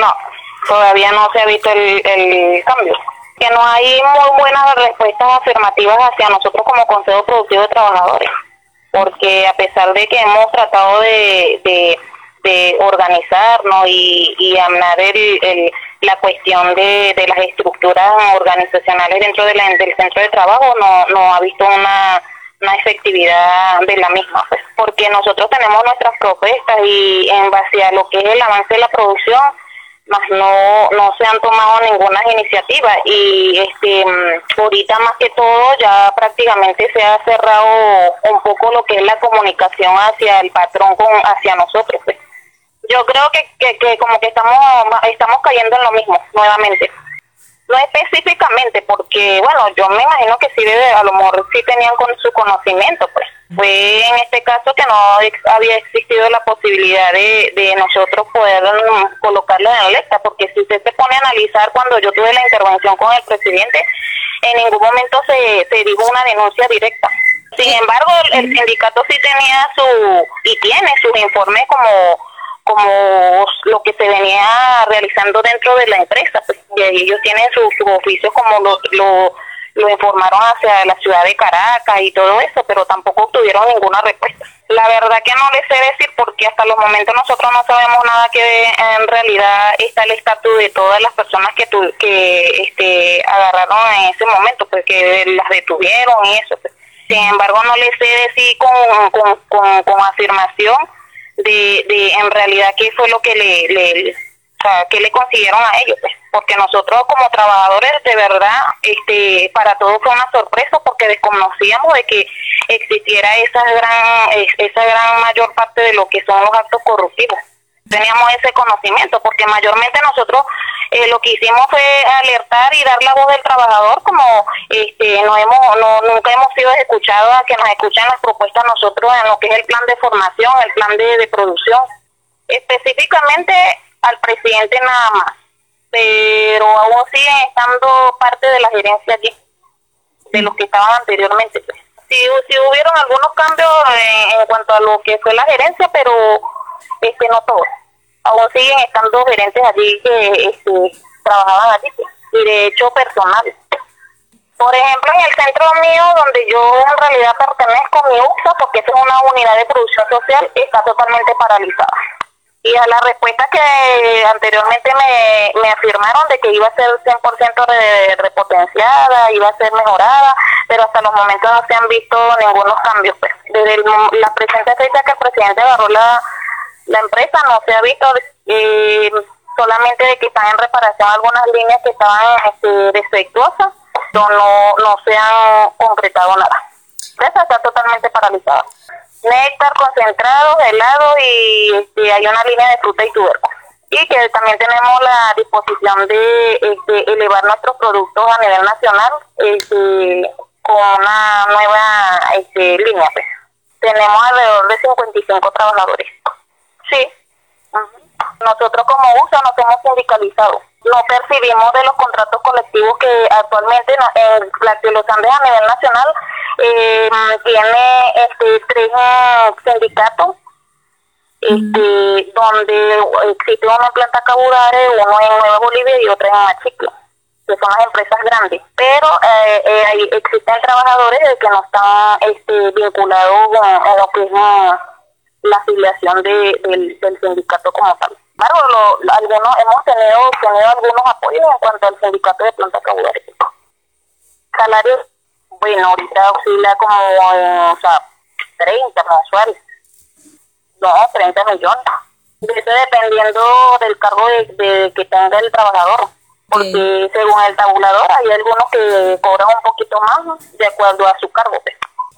No, todavía no se ha visto el, cambio. Que no hay muy buenas respuestas afirmativas hacia nosotros como Consejo Productivo de Trabajadores, porque a pesar de que hemos tratado de, de, de organizarnos y, y el, la cuestión de, de las estructuras organizacionales dentro del centro de trabajo, no, no ha visto una una efectividad de la misma, pues, porque nosotros tenemos nuestras propuestas y en base a lo que es el avance de la producción, más no no se han tomado ninguna iniciativa y este ahorita más que todo ya prácticamente se ha cerrado un poco lo que es la comunicación hacia el patrón con hacia nosotros pues. yo creo que, que, que como que estamos estamos cayendo en lo mismo nuevamente no específicamente, porque, bueno, yo me imagino que sí, debe, a lo mejor sí tenían con su conocimiento, pues. Fue en este caso que no había existido la posibilidad de, de nosotros poder mm, colocarlo en la lista, porque si usted se pone a analizar cuando yo tuve la intervención con el presidente, en ningún momento se, se dijo una denuncia directa. Sin embargo, el, el sindicato sí tenía su, y tiene sus informes como como lo que se venía realizando dentro de la empresa. Pues, ellos tienen sus su oficios como lo, lo, lo, informaron hacia la ciudad de Caracas y todo eso, pero tampoco obtuvieron ninguna respuesta. La verdad que no les sé decir porque hasta los momentos nosotros no sabemos nada que en realidad está el estatus de todas las personas que tu, que este agarraron en ese momento, pues, las detuvieron y eso. Pues. Sin embargo, no les sé decir con, con, con, con afirmación de, de en realidad qué fue lo que le, le o sea, qué le consiguieron a ellos, pues. porque nosotros como trabajadores de verdad, este, para todos fue una sorpresa porque desconocíamos de que existiera esa gran, esa gran mayor parte de lo que son los actos corruptivos. Teníamos ese conocimiento porque mayormente nosotros eh, lo que hicimos fue alertar y dar la voz del trabajador como este no hemos no nunca hemos sido escuchados a que nos escuchen las propuestas nosotros en lo que es el plan de formación el plan de, de producción específicamente al presidente nada más pero aún siguen estando parte de la gerencia allí de los que estaban anteriormente pues. sí, sí hubieron algunos cambios en, en cuanto a lo que fue la gerencia pero este no todos aún siguen estando gerentes allí que este, trabajaban allí y de hecho personal. Por ejemplo, en el centro mío, donde yo en realidad pertenezco, mi UXA, porque es una unidad de producción social, está totalmente paralizada. Y a la respuesta que anteriormente me, me afirmaron de que iba a ser 100% re, repotenciada, iba a ser mejorada, pero hasta los momentos no se han visto ningunos cambios. Pues. Desde el, la presente fecha que el presidente agarró la la empresa no se ha visto eh, solamente de que están en reparación algunas líneas que estaban este, defectuosas, pero no, no se han concretado nada. La empresa está totalmente paralizada. Néctar concentrado, helado y este, hay una línea de fruta y tubérculos. Y que también tenemos la disposición de este, elevar nuestros productos a nivel nacional este, con una nueva este, línea. Pues. Tenemos alrededor de 55 trabajadores. Sí. Nosotros como USA nos hemos sindicalizado. No percibimos de los contratos colectivos que actualmente en la de los Andes a nivel nacional eh, tiene este, tres sindicatos este, donde existe uno en Planta Cabudare, uno en Nueva Bolivia y otro en Machiclo, que son las empresas grandes. Pero eh, eh, existen trabajadores que no están este, vinculados a lo que es la afiliación de, del, del sindicato como tal. Claro, algunos, hemos tenido, tenido algunos apoyos en cuanto al sindicato de planta caudal. Salarios, bueno, ahorita oscila como, eh, o sea, 30 mensuales. No, 30 millones. Eso dependiendo del cargo de, de, que tenga el trabajador. Porque según el tabulador hay algunos que cobran un poquito más de acuerdo a su cargo. Pues.